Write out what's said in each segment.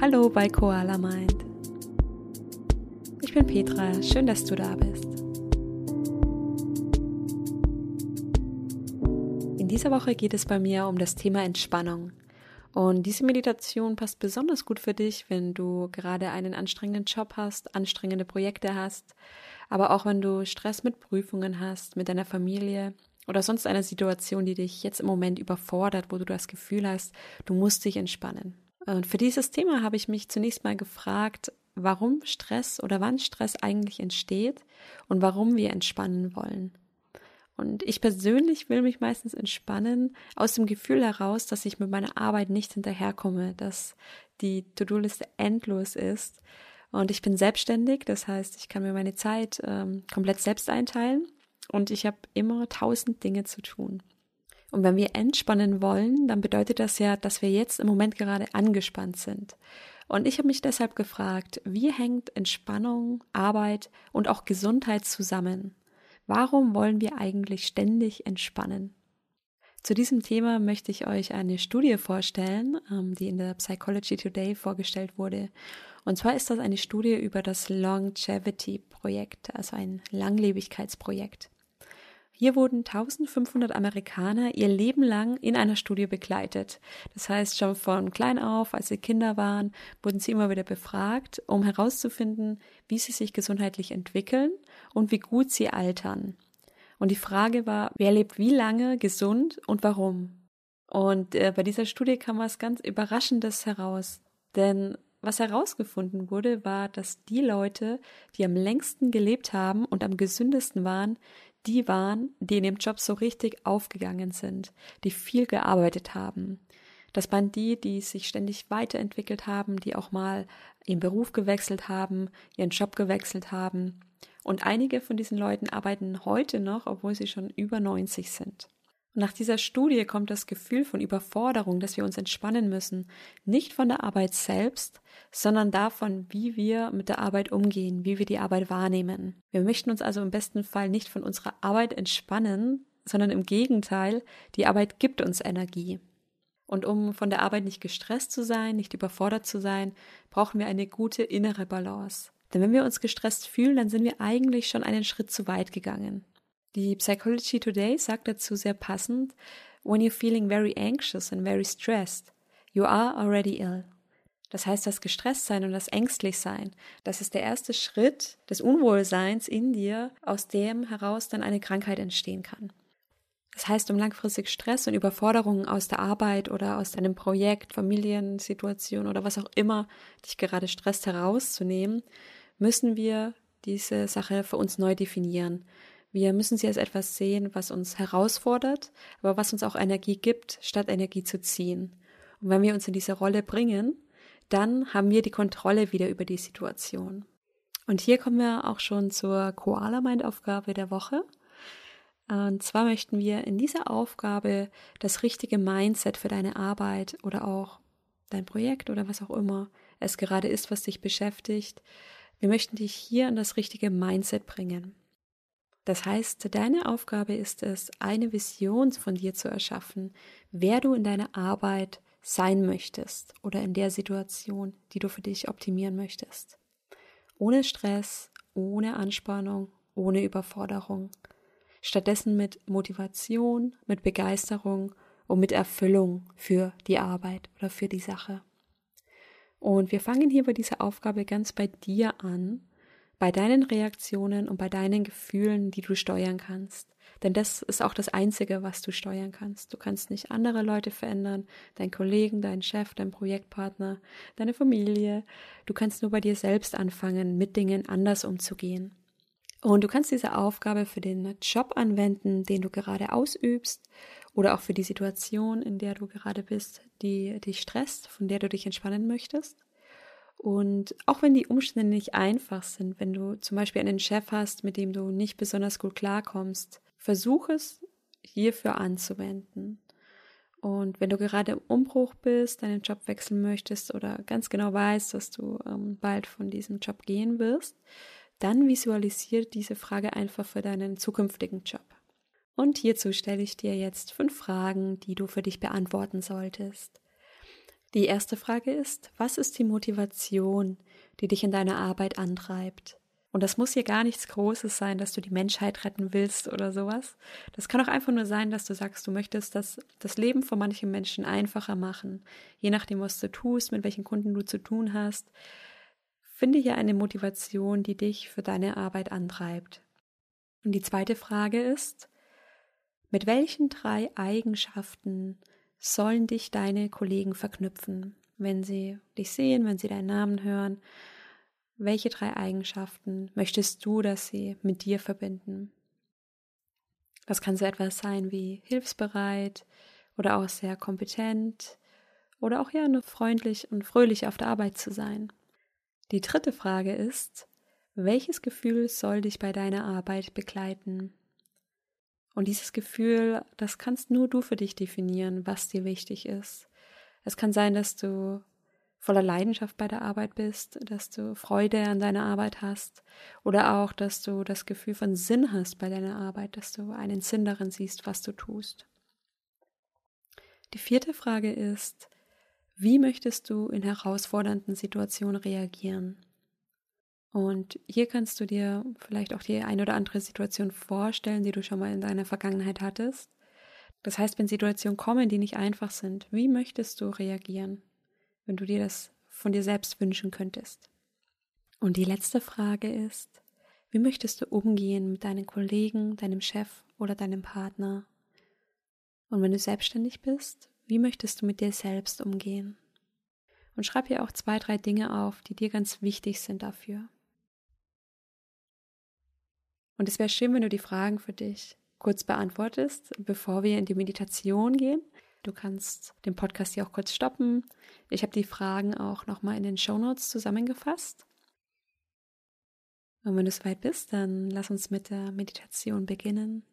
Hallo bei Koala Mind. Ich bin Petra, schön, dass du da bist. In dieser Woche geht es bei mir um das Thema Entspannung. Und diese Meditation passt besonders gut für dich, wenn du gerade einen anstrengenden Job hast, anstrengende Projekte hast, aber auch wenn du Stress mit Prüfungen hast, mit deiner Familie oder sonst einer Situation, die dich jetzt im Moment überfordert, wo du das Gefühl hast, du musst dich entspannen. Und für dieses Thema habe ich mich zunächst mal gefragt, warum Stress oder wann Stress eigentlich entsteht und warum wir entspannen wollen. Und ich persönlich will mich meistens entspannen aus dem Gefühl heraus, dass ich mit meiner Arbeit nicht hinterherkomme, dass die To-Do-Liste endlos ist. Und ich bin selbstständig, das heißt, ich kann mir meine Zeit ähm, komplett selbst einteilen und ich habe immer tausend Dinge zu tun. Und wenn wir entspannen wollen, dann bedeutet das ja, dass wir jetzt im Moment gerade angespannt sind. Und ich habe mich deshalb gefragt, wie hängt Entspannung, Arbeit und auch Gesundheit zusammen? Warum wollen wir eigentlich ständig entspannen? Zu diesem Thema möchte ich euch eine Studie vorstellen, ähm, die in der Psychology Today vorgestellt wurde. Und zwar ist das eine Studie über das Longevity Projekt, also ein Langlebigkeitsprojekt. Hier wurden 1500 Amerikaner ihr Leben lang in einer Studie begleitet. Das heißt, schon von klein auf, als sie Kinder waren, wurden sie immer wieder befragt, um herauszufinden, wie sie sich gesundheitlich entwickeln und wie gut sie altern. Und die Frage war, wer lebt wie lange gesund und warum? Und äh, bei dieser Studie kam was ganz Überraschendes heraus. Denn was herausgefunden wurde, war, dass die Leute, die am längsten gelebt haben und am gesündesten waren, die waren, die in dem Job so richtig aufgegangen sind, die viel gearbeitet haben. Das waren die, die sich ständig weiterentwickelt haben, die auch mal ihren Beruf gewechselt haben, ihren Job gewechselt haben. Und einige von diesen Leuten arbeiten heute noch, obwohl sie schon über 90 sind. Und nach dieser Studie kommt das Gefühl von Überforderung, dass wir uns entspannen müssen, nicht von der Arbeit selbst, sondern davon, wie wir mit der Arbeit umgehen, wie wir die Arbeit wahrnehmen. Wir möchten uns also im besten Fall nicht von unserer Arbeit entspannen, sondern im Gegenteil, die Arbeit gibt uns Energie. Und um von der Arbeit nicht gestresst zu sein, nicht überfordert zu sein, brauchen wir eine gute innere Balance. Denn wenn wir uns gestresst fühlen, dann sind wir eigentlich schon einen Schritt zu weit gegangen. Die Psychology Today sagt dazu sehr passend, when you're feeling very anxious and very stressed, you are already ill. Das heißt, das Gestresstsein und das Ängstlichsein, das ist der erste Schritt des Unwohlseins in dir, aus dem heraus dann eine Krankheit entstehen kann. Das heißt, um langfristig Stress und Überforderungen aus der Arbeit oder aus deinem Projekt, Familiensituation oder was auch immer dich gerade stresst herauszunehmen, müssen wir diese Sache für uns neu definieren. Wir müssen sie als etwas sehen, was uns herausfordert, aber was uns auch Energie gibt, statt Energie zu ziehen. Und wenn wir uns in diese Rolle bringen, dann haben wir die Kontrolle wieder über die Situation. Und hier kommen wir auch schon zur Koala-Mind-Aufgabe der Woche. Und zwar möchten wir in dieser Aufgabe das richtige Mindset für deine Arbeit oder auch dein Projekt oder was auch immer es gerade ist, was dich beschäftigt. Wir möchten dich hier in das richtige Mindset bringen. Das heißt, deine Aufgabe ist es, eine Vision von dir zu erschaffen, wer du in deiner Arbeit sein möchtest oder in der Situation, die du für dich optimieren möchtest. Ohne Stress, ohne Anspannung, ohne Überforderung. Stattdessen mit Motivation, mit Begeisterung und mit Erfüllung für die Arbeit oder für die Sache. Und wir fangen hier bei dieser Aufgabe ganz bei dir an bei deinen Reaktionen und bei deinen Gefühlen, die du steuern kannst. Denn das ist auch das Einzige, was du steuern kannst. Du kannst nicht andere Leute verändern, deinen Kollegen, deinen Chef, deinen Projektpartner, deine Familie. Du kannst nur bei dir selbst anfangen, mit Dingen anders umzugehen. Und du kannst diese Aufgabe für den Job anwenden, den du gerade ausübst, oder auch für die Situation, in der du gerade bist, die dich stresst, von der du dich entspannen möchtest. Und auch wenn die Umstände nicht einfach sind, wenn du zum Beispiel einen Chef hast, mit dem du nicht besonders gut klarkommst, versuch es hierfür anzuwenden. Und wenn du gerade im Umbruch bist, deinen Job wechseln möchtest oder ganz genau weißt, dass du ähm, bald von diesem Job gehen wirst, dann visualisiere diese Frage einfach für deinen zukünftigen Job. Und hierzu stelle ich dir jetzt fünf Fragen, die du für dich beantworten solltest. Die erste Frage ist, was ist die Motivation, die dich in deiner Arbeit antreibt? Und das muss hier gar nichts Großes sein, dass du die Menschheit retten willst oder sowas. Das kann auch einfach nur sein, dass du sagst, du möchtest das, das Leben von manchen Menschen einfacher machen. Je nachdem, was du tust, mit welchen Kunden du zu tun hast. Finde hier eine Motivation, die dich für deine Arbeit antreibt. Und die zweite Frage ist, mit welchen drei Eigenschaften sollen dich deine Kollegen verknüpfen, wenn sie dich sehen, wenn sie deinen Namen hören? Welche drei Eigenschaften möchtest du, dass sie mit dir verbinden? Das kann so etwas sein wie hilfsbereit oder auch sehr kompetent oder auch ja nur freundlich und fröhlich auf der Arbeit zu sein. Die dritte Frage ist, welches Gefühl soll dich bei deiner Arbeit begleiten? Und dieses Gefühl, das kannst nur du für dich definieren, was dir wichtig ist. Es kann sein, dass du voller Leidenschaft bei der Arbeit bist, dass du Freude an deiner Arbeit hast oder auch, dass du das Gefühl von Sinn hast bei deiner Arbeit, dass du einen Sinn darin siehst, was du tust. Die vierte Frage ist, wie möchtest du in herausfordernden Situationen reagieren? Und hier kannst du dir vielleicht auch die ein oder andere Situation vorstellen, die du schon mal in deiner Vergangenheit hattest. Das heißt, wenn Situationen kommen, die nicht einfach sind, wie möchtest du reagieren, wenn du dir das von dir selbst wünschen könntest? Und die letzte Frage ist, wie möchtest du umgehen mit deinen Kollegen, deinem Chef oder deinem Partner? Und wenn du selbstständig bist, wie möchtest du mit dir selbst umgehen? Und schreib hier auch zwei, drei Dinge auf, die dir ganz wichtig sind dafür. Und es wäre schön, wenn du die Fragen für dich kurz beantwortest, bevor wir in die Meditation gehen. Du kannst den Podcast hier auch kurz stoppen. Ich habe die Fragen auch nochmal in den Show Notes zusammengefasst. Und wenn du soweit bist, dann lass uns mit der Meditation beginnen.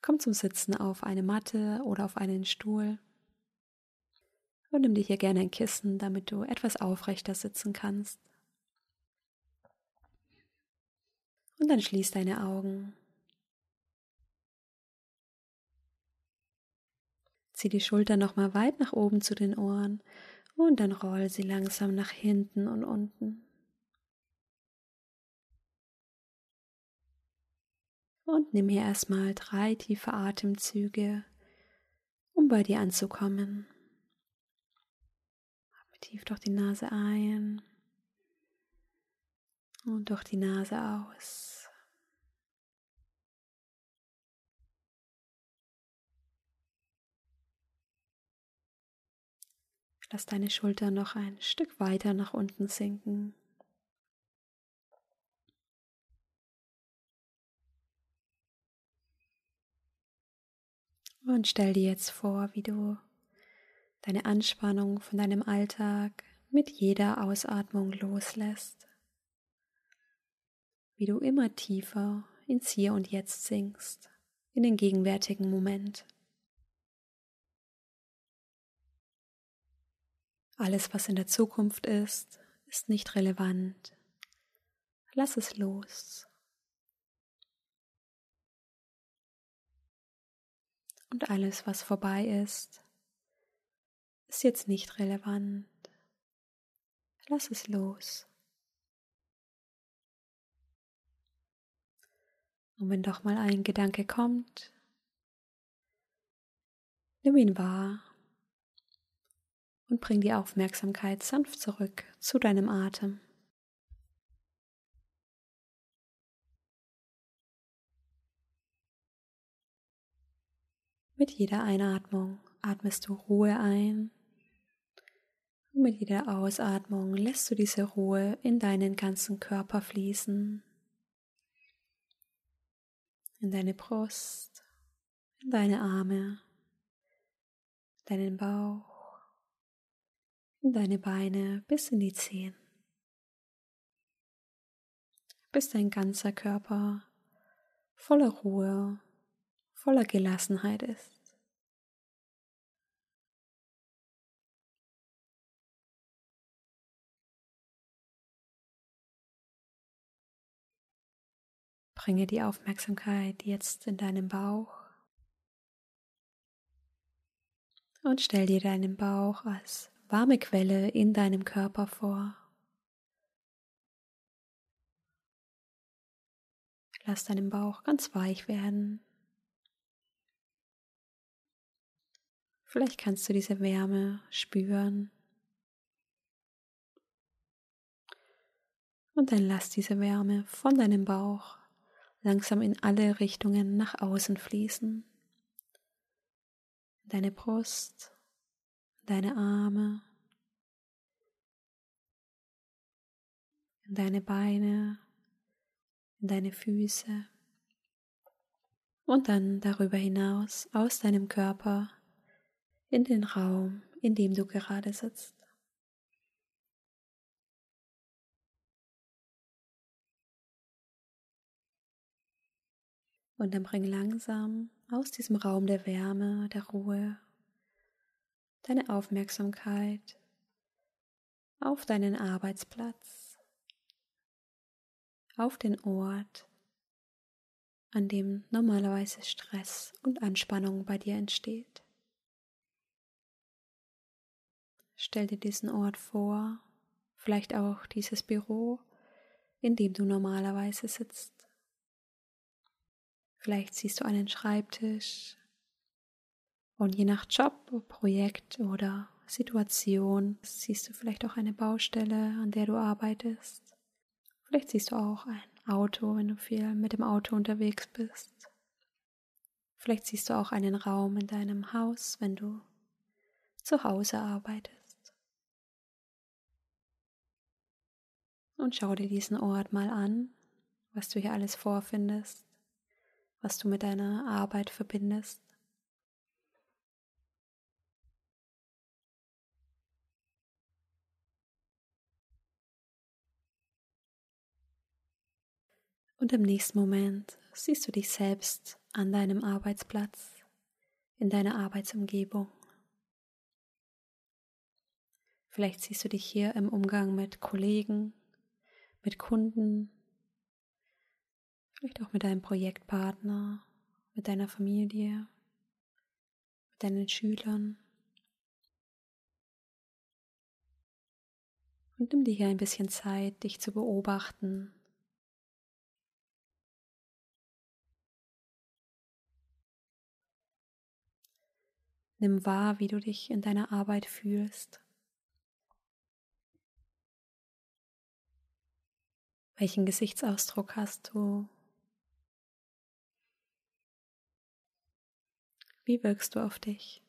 Komm zum Sitzen auf eine Matte oder auf einen Stuhl. Und nimm dir hier gerne ein Kissen, damit du etwas aufrechter sitzen kannst. Und dann schließ deine Augen. Zieh die Schulter nochmal weit nach oben zu den Ohren und dann roll sie langsam nach hinten und unten. Und nimm hier erstmal drei tiefe Atemzüge, um bei dir anzukommen. Atme tief durch die Nase ein und durch die Nase aus. Lass deine Schultern noch ein Stück weiter nach unten sinken. Und stell dir jetzt vor, wie du deine Anspannung von deinem Alltag mit jeder Ausatmung loslässt. Wie du immer tiefer ins Hier und Jetzt sinkst, in den gegenwärtigen Moment. Alles, was in der Zukunft ist, ist nicht relevant. Lass es los. Und alles, was vorbei ist, ist jetzt nicht relevant. Lass es los. Und wenn doch mal ein Gedanke kommt, nimm ihn wahr und bring die Aufmerksamkeit sanft zurück zu deinem Atem. Mit jeder Einatmung atmest du Ruhe ein und mit jeder Ausatmung lässt du diese Ruhe in deinen ganzen Körper fließen. In deine Brust, in deine Arme, deinen Bauch deine Beine bis in die Zehen, bis dein ganzer Körper voller Ruhe, voller Gelassenheit ist. Bringe die Aufmerksamkeit jetzt in deinem Bauch Und stell dir deinen Bauch als warme Quelle in deinem Körper vor. Lass deinen Bauch ganz weich werden. Vielleicht kannst du diese Wärme spüren. Und dann lass diese Wärme von deinem Bauch langsam in alle Richtungen nach außen fließen. Deine Brust, deine Arme, in deine Beine, in deine Füße und dann darüber hinaus aus deinem Körper in den Raum, in dem du gerade sitzt. Und dann bring langsam aus diesem Raum der Wärme, der Ruhe, deine Aufmerksamkeit auf deinen Arbeitsplatz, auf den Ort, an dem normalerweise Stress und Anspannung bei dir entsteht. Stell dir diesen Ort vor, vielleicht auch dieses Büro, in dem du normalerweise sitzt. Vielleicht siehst du einen Schreibtisch und je nach Job, Projekt oder Situation siehst du vielleicht auch eine Baustelle, an der du arbeitest. Vielleicht siehst du auch ein Auto, wenn du viel mit dem Auto unterwegs bist. Vielleicht siehst du auch einen Raum in deinem Haus, wenn du zu Hause arbeitest. Und schau dir diesen Ort mal an, was du hier alles vorfindest was du mit deiner Arbeit verbindest. Und im nächsten Moment siehst du dich selbst an deinem Arbeitsplatz, in deiner Arbeitsumgebung. Vielleicht siehst du dich hier im Umgang mit Kollegen, mit Kunden, Vielleicht auch mit deinem Projektpartner, mit deiner Familie, mit deinen Schülern. Und nimm dir hier ein bisschen Zeit, dich zu beobachten. Nimm wahr, wie du dich in deiner Arbeit fühlst. Welchen Gesichtsausdruck hast du? Wie wirkst du auf dich?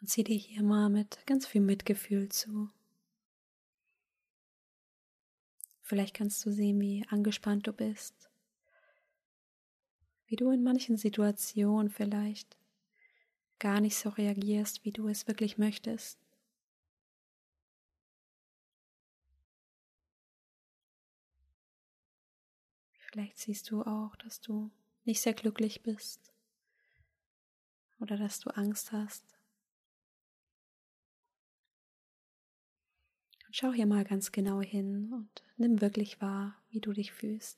Und sieh dir hier mal mit ganz viel Mitgefühl zu. Vielleicht kannst du sehen, wie angespannt du bist, wie du in manchen Situationen vielleicht gar nicht so reagierst, wie du es wirklich möchtest. Vielleicht siehst du auch, dass du nicht sehr glücklich bist oder dass du Angst hast. Schau hier mal ganz genau hin und nimm wirklich wahr, wie du dich fühlst.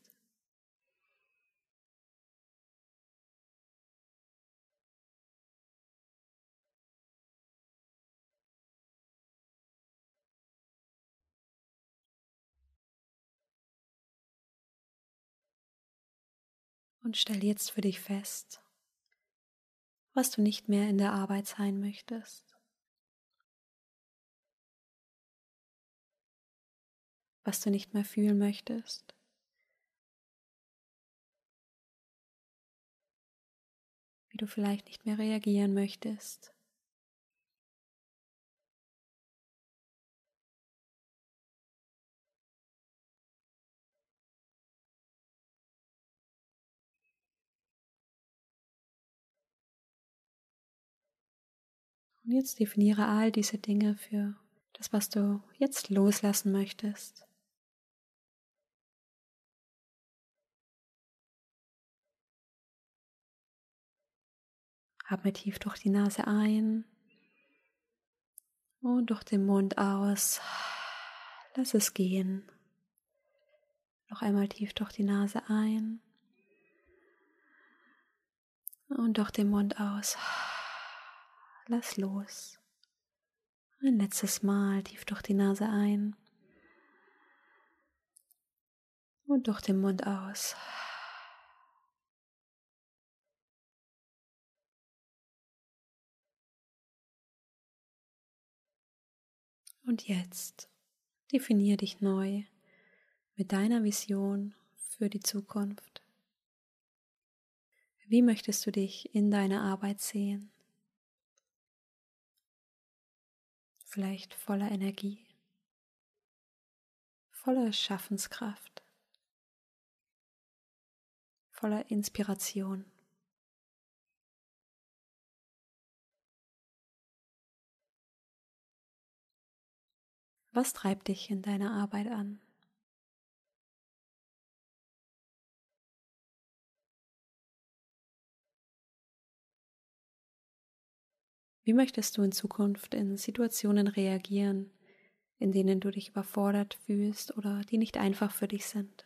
Und stell jetzt für dich fest, was du nicht mehr in der Arbeit sein möchtest. Was du nicht mehr fühlen möchtest. Wie du vielleicht nicht mehr reagieren möchtest. Und jetzt definiere all diese Dinge für das, was du jetzt loslassen möchtest. Atme tief durch die Nase ein und durch den Mund aus. Lass es gehen. Noch einmal tief durch die Nase ein Und durch den Mund aus. Lass los. Ein letztes Mal tief durch die Nase ein. Und durch den Mund aus. Und jetzt definier dich neu mit deiner Vision für die Zukunft. Wie möchtest du dich in deiner Arbeit sehen? Vielleicht voller Energie, voller Schaffenskraft, voller Inspiration. Was treibt dich in deiner Arbeit an? Wie möchtest du in Zukunft in Situationen reagieren, in denen du dich überfordert fühlst oder die nicht einfach für dich sind?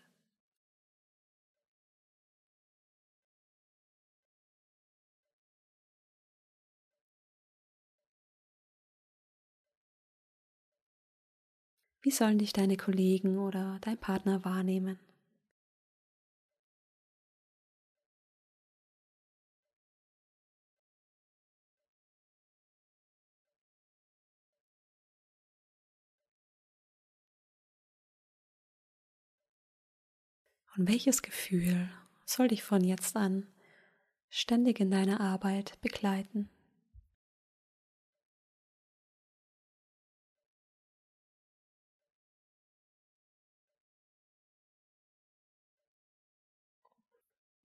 Wie sollen dich deine Kollegen oder dein Partner wahrnehmen? Und welches Gefühl soll dich von jetzt an ständig in deiner Arbeit begleiten?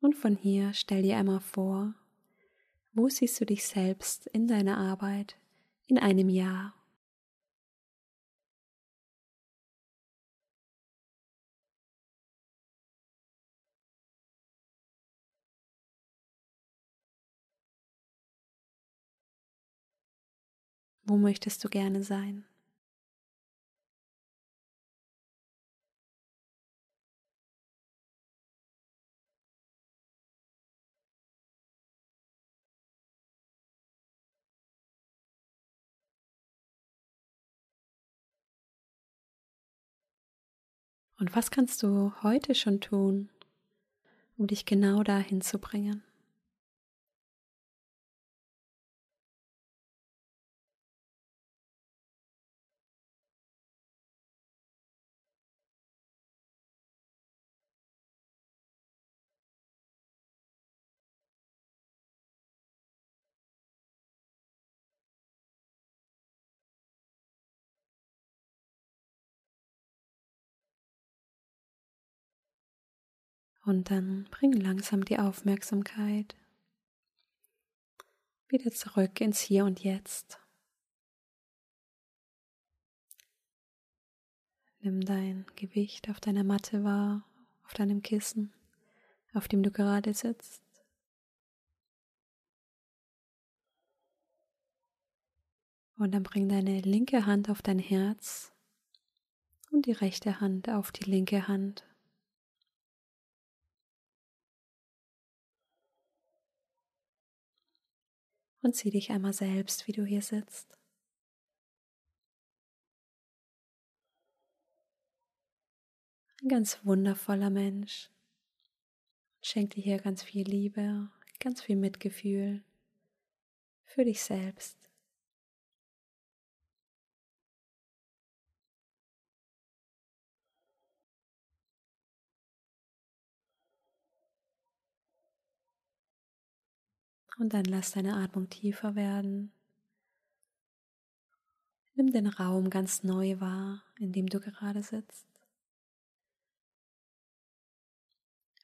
Und von hier stell dir einmal vor, wo siehst du dich selbst in deiner Arbeit in einem Jahr? Wo möchtest du gerne sein? Und was kannst du heute schon tun, um dich genau dahin zu bringen? Und dann bring langsam die Aufmerksamkeit wieder zurück ins Hier und Jetzt. Nimm dein Gewicht auf deiner Matte wahr, auf deinem Kissen, auf dem du gerade sitzt. Und dann bring deine linke Hand auf dein Herz und die rechte Hand auf die linke Hand. Und sieh dich einmal selbst, wie du hier sitzt. Ein ganz wundervoller Mensch. Schenk dir hier ganz viel Liebe, ganz viel Mitgefühl für dich selbst. Und dann lass deine Atmung tiefer werden. Nimm den Raum ganz neu wahr, in dem du gerade sitzt.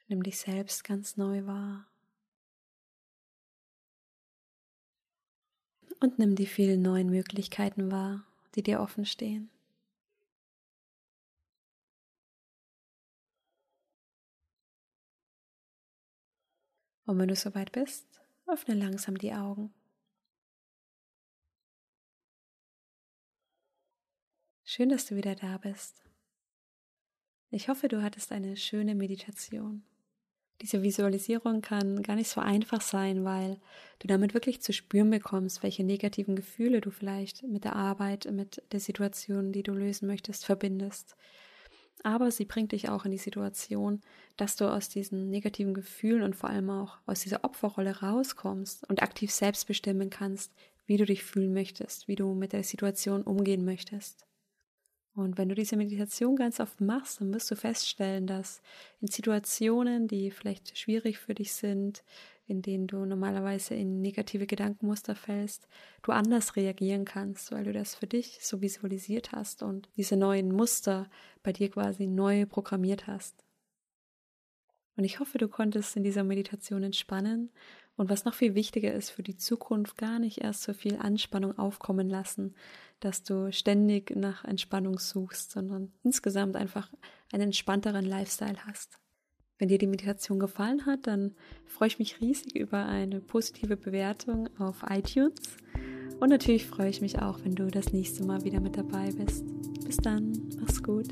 Nimm dich selbst ganz neu wahr. Und nimm die vielen neuen Möglichkeiten wahr, die dir offen stehen. Und wenn du soweit bist, Öffne langsam die Augen. Schön, dass du wieder da bist. Ich hoffe, du hattest eine schöne Meditation, Diese Visualisierung kann gar nicht so einfach sein, weil du damit wirklich zu spüren bekommst, welche negativen Gefühle du vielleicht mit der Arbeit, mit der Situation, die du lösen möchtest, verbindest. Aber sie bringt dich auch in die Situation, dass du aus diesen negativen Gefühlen und vor allem auch aus dieser Opferrolle rauskommst und aktiv selbst bestimmen kannst, wie du dich fühlen möchtest, wie du mit der Situation umgehen möchtest. Und wenn du diese Meditation ganz oft machst, dann wirst du feststellen, dass in Situationen, die vielleicht schwierig für dich sind, in denen du normalerweise in negative Gedankenmuster fällst, du anders reagieren kannst, weil du das für dich so visualisiert hast und diese neuen Muster bei dir quasi neu programmiert hast. Und ich hoffe, du konntest in dieser Meditation entspannen und was noch viel wichtiger ist für die Zukunft, gar nicht erst so viel Anspannung aufkommen lassen, dass du ständig nach Entspannung suchst, sondern insgesamt einfach einen entspannteren Lifestyle hast. Wenn dir die Meditation gefallen hat, dann freue ich mich riesig über eine positive Bewertung auf iTunes. Und natürlich freue ich mich auch, wenn du das nächste Mal wieder mit dabei bist. Bis dann, mach's gut.